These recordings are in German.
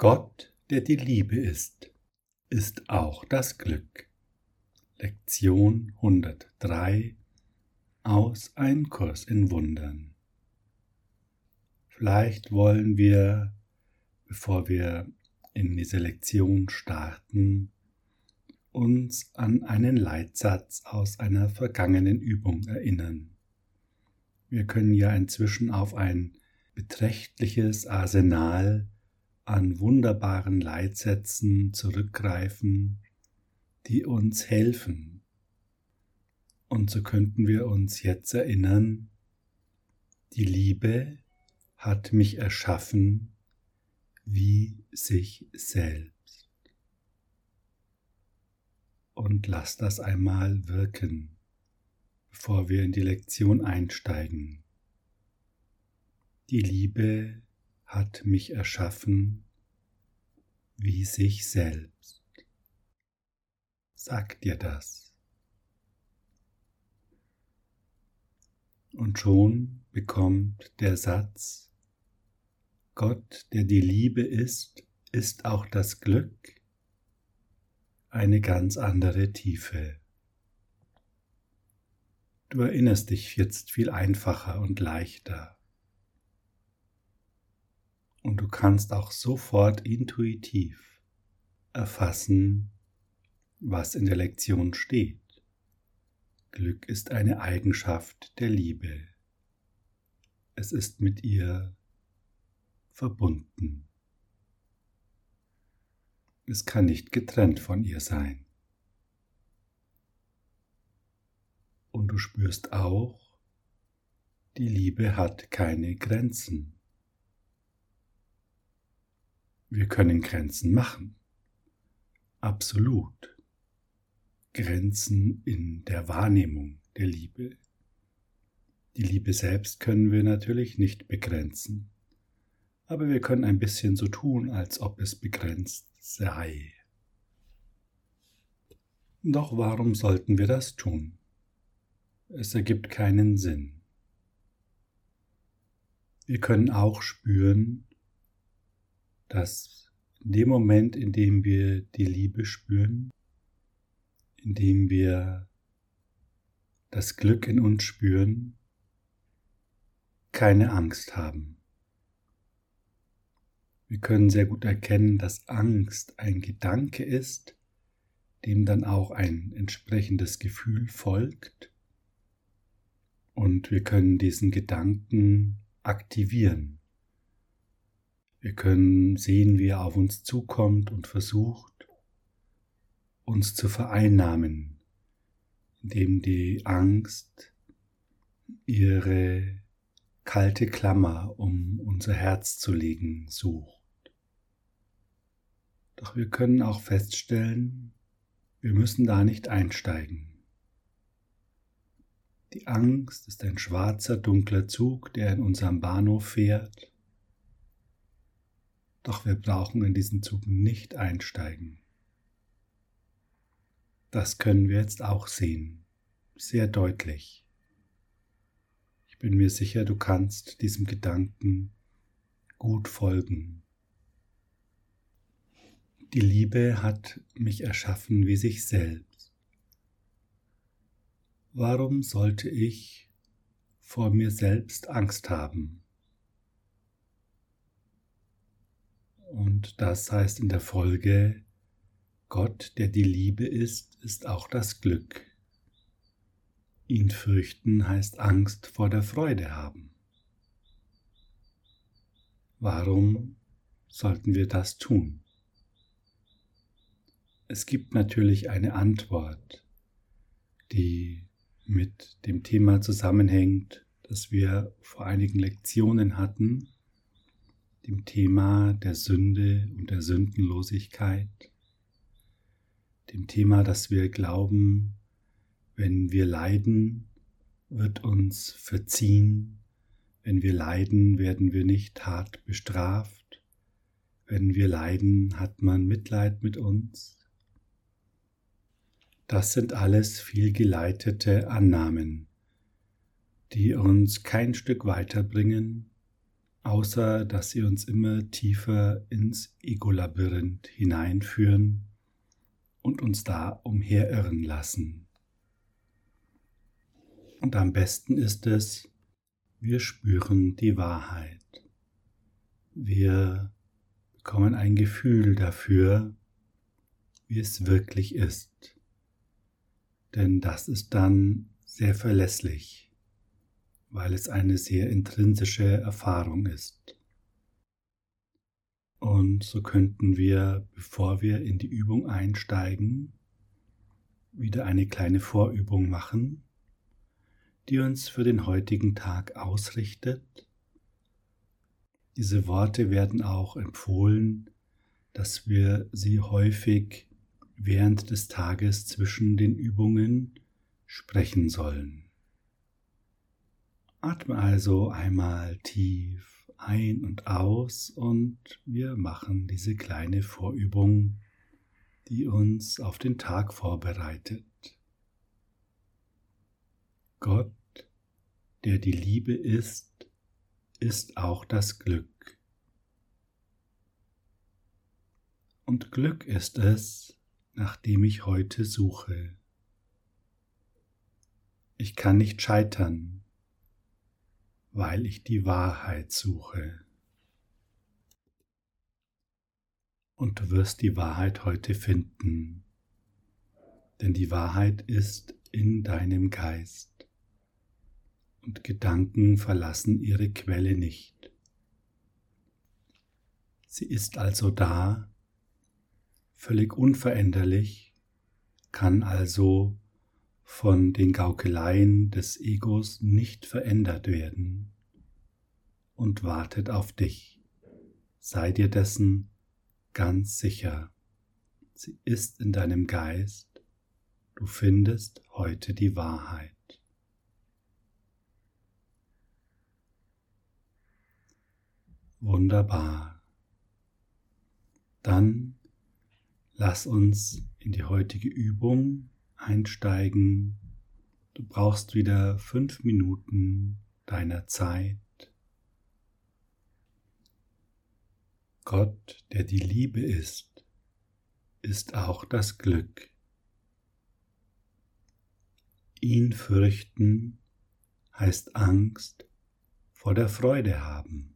Gott, der die Liebe ist, ist auch das Glück. Lektion 103 aus Ein Kurs in Wundern. Vielleicht wollen wir, bevor wir in diese Lektion starten, uns an einen Leitsatz aus einer vergangenen Übung erinnern. Wir können ja inzwischen auf ein beträchtliches Arsenal an wunderbaren Leitsätzen zurückgreifen, die uns helfen. Und so könnten wir uns jetzt erinnern, die Liebe hat mich erschaffen wie sich selbst. Und lass das einmal wirken, bevor wir in die Lektion einsteigen. Die Liebe hat mich erschaffen wie sich selbst. Sag dir das. Und schon bekommt der Satz, Gott, der die Liebe ist, ist auch das Glück, eine ganz andere Tiefe. Du erinnerst dich jetzt viel einfacher und leichter und du kannst auch sofort intuitiv erfassen, was in der Lektion steht. Glück ist eine Eigenschaft der Liebe. Es ist mit ihr verbunden. Es kann nicht getrennt von ihr sein. Und du spürst auch, die Liebe hat keine Grenzen. Wir können Grenzen machen. Absolut. Grenzen in der Wahrnehmung der Liebe. Die Liebe selbst können wir natürlich nicht begrenzen, aber wir können ein bisschen so tun, als ob es begrenzt sei. Doch warum sollten wir das tun? Es ergibt keinen Sinn. Wir können auch spüren, dass in dem Moment, in dem wir die Liebe spüren, in dem wir das Glück in uns spüren, keine Angst haben. Wir können sehr gut erkennen, dass Angst ein Gedanke ist, dem dann auch ein entsprechendes Gefühl folgt. Und wir können diesen Gedanken aktivieren. Wir können sehen, wie er auf uns zukommt und versucht, uns zu vereinnahmen, indem die Angst ihre kalte Klammer um unser Herz zu legen sucht. Doch wir können auch feststellen, wir müssen da nicht einsteigen. Die Angst ist ein schwarzer, dunkler Zug, der in unserem Bahnhof fährt doch wir brauchen in diesen Zug nicht einsteigen. Das können wir jetzt auch sehen, sehr deutlich. Ich bin mir sicher, du kannst diesem Gedanken gut folgen. Die Liebe hat mich erschaffen wie sich selbst. Warum sollte ich vor mir selbst Angst haben? Und das heißt in der Folge, Gott, der die Liebe ist, ist auch das Glück. Ihn fürchten heißt Angst vor der Freude haben. Warum sollten wir das tun? Es gibt natürlich eine Antwort, die mit dem Thema zusammenhängt, das wir vor einigen Lektionen hatten, dem Thema der Sünde und der Sündenlosigkeit, dem Thema, dass wir glauben, wenn wir leiden, wird uns verziehen, wenn wir leiden, werden wir nicht hart bestraft, wenn wir leiden, hat man Mitleid mit uns. Das sind alles vielgeleitete Annahmen, die uns kein Stück weiterbringen außer dass sie uns immer tiefer ins Ego-Labyrinth hineinführen und uns da umherirren lassen. Und am besten ist es, wir spüren die Wahrheit. Wir bekommen ein Gefühl dafür, wie es wirklich ist. Denn das ist dann sehr verlässlich, weil es eine sehr intrinsische Erfahrung ist. Und so könnten wir, bevor wir in die Übung einsteigen, wieder eine kleine Vorübung machen, die uns für den heutigen Tag ausrichtet. Diese Worte werden auch empfohlen, dass wir sie häufig während des Tages zwischen den Übungen sprechen sollen. Atme also einmal tief ein und aus und wir machen diese kleine Vorübung, die uns auf den Tag vorbereitet. Gott der die Liebe ist, ist auch das Glück. Und Glück ist es, nach dem ich heute suche. Ich kann nicht scheitern, weil ich die Wahrheit suche. Und du wirst die Wahrheit heute finden, denn die Wahrheit ist in deinem Geist und Gedanken verlassen ihre Quelle nicht. Sie ist also da, völlig unveränderlich, kann also von den Gaukeleien des Egos nicht verändert werden und wartet auf dich. Sei dir dessen ganz sicher. Sie ist in deinem Geist. Du findest heute die Wahrheit. Wunderbar. Dann lass uns in die heutige Übung einsteigen. Du brauchst wieder fünf Minuten deiner Zeit. Gott, der die Liebe ist, ist auch das Glück. Ihn fürchten heißt Angst vor der Freude haben.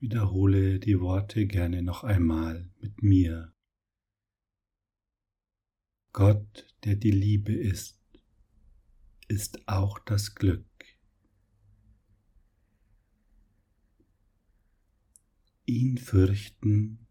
Wiederhole die Worte gerne noch einmal mit mir. Gott, der die Liebe ist, ist auch das Glück. Ihn fürchten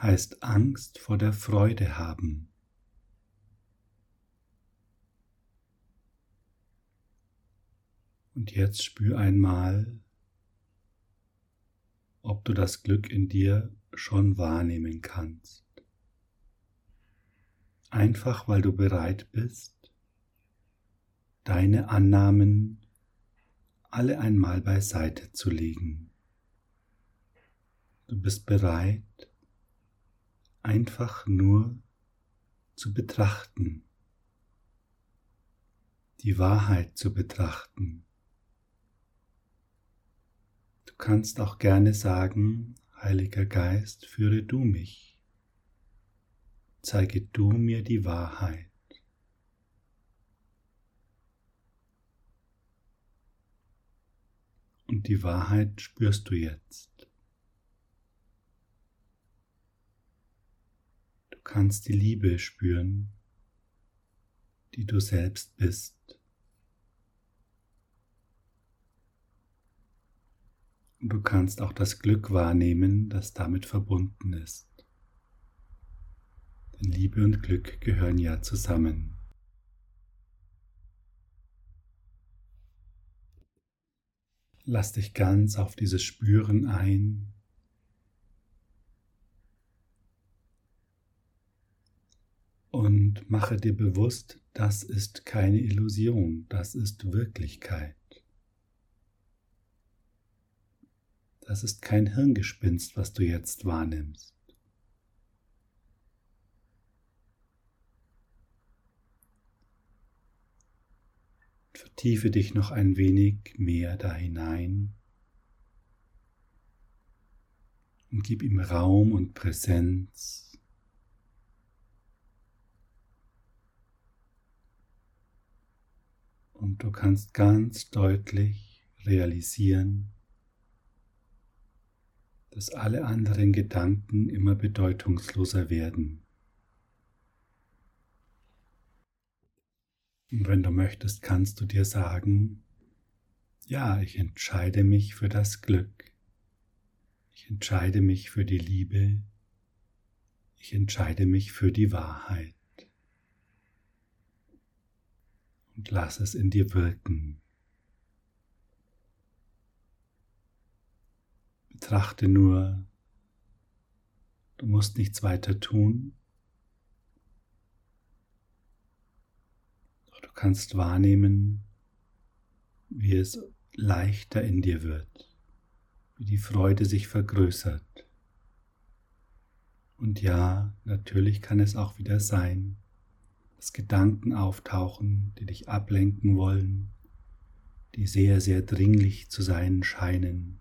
heißt Angst vor der Freude haben. Und jetzt spür einmal, ob du das Glück in dir schon wahrnehmen kannst. Einfach weil du bereit bist, deine Annahmen alle einmal beiseite zu legen. Du bist bereit, einfach nur zu betrachten, die Wahrheit zu betrachten kannst auch gerne sagen, Heiliger Geist, führe du mich, zeige du mir die Wahrheit. Und die Wahrheit spürst du jetzt. Du kannst die Liebe spüren, die du selbst bist. Und du kannst auch das Glück wahrnehmen, das damit verbunden ist. Liebe und Glück gehören ja zusammen. Lass dich ganz auf dieses Spüren ein. Und mache dir bewusst, das ist keine Illusion, das ist Wirklichkeit. Das ist kein Hirngespinst, was du jetzt wahrnimmst. Vertiefe dich noch ein wenig mehr da hinein und gib ihm Raum und Präsenz. Und du kannst ganz deutlich realisieren, dass alle anderen Gedanken immer bedeutungsloser werden. Und wenn du möchtest, kannst du dir sagen, ja, ich entscheide mich für das Glück. Ich entscheide mich für die Liebe. Ich entscheide mich für die Wahrheit. Und lass es in dir wirken. Betrachte nur, du musst nichts weiter tun. Doch du kannst wahrnehmen, wie es leichter in dir wird wie die Freude sich vergrößert. Und ja, natürlich kann es auch wieder sein, dass Gedanken auftauchen, die dich ablenken wollen, die sehr, sehr dringlich zu sein scheinen.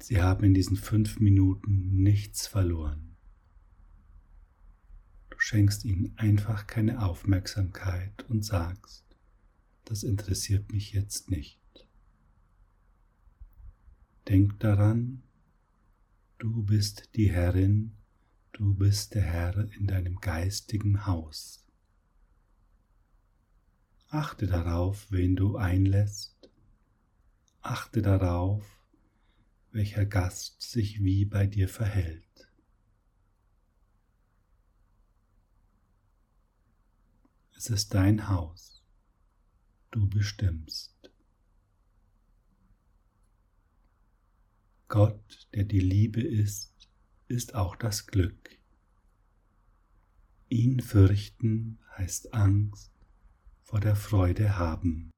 Sie haben in diesen fünf Minuten nichts verloren. Du schenkst ihnen einfach keine Aufmerksamkeit und sagst, das interessiert mich jetzt nicht. Denk daran, du bist die Herrin, du bist der Herr in deinem geistigen Haus. Achte darauf, wen du einlässt. Achte darauf, welcher Gast sich wie bei dir verhält. Es ist dein Haus. Du bestimmst. Gott, der die Liebe ist, ist auch das Glück. Ihn fürchten heißt Angst vor der Freude haben.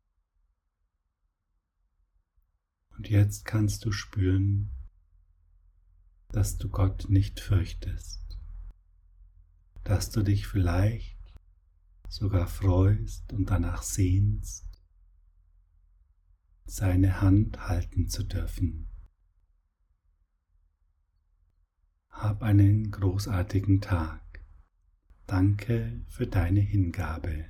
Und jetzt kannst du spüren, dass du Gott nicht fürchtest, dass du dich vielleicht sogar freust und danach sehnst, seine Hand halten zu dürfen. Hab einen großartigen Tag. Danke für deine Hingabe.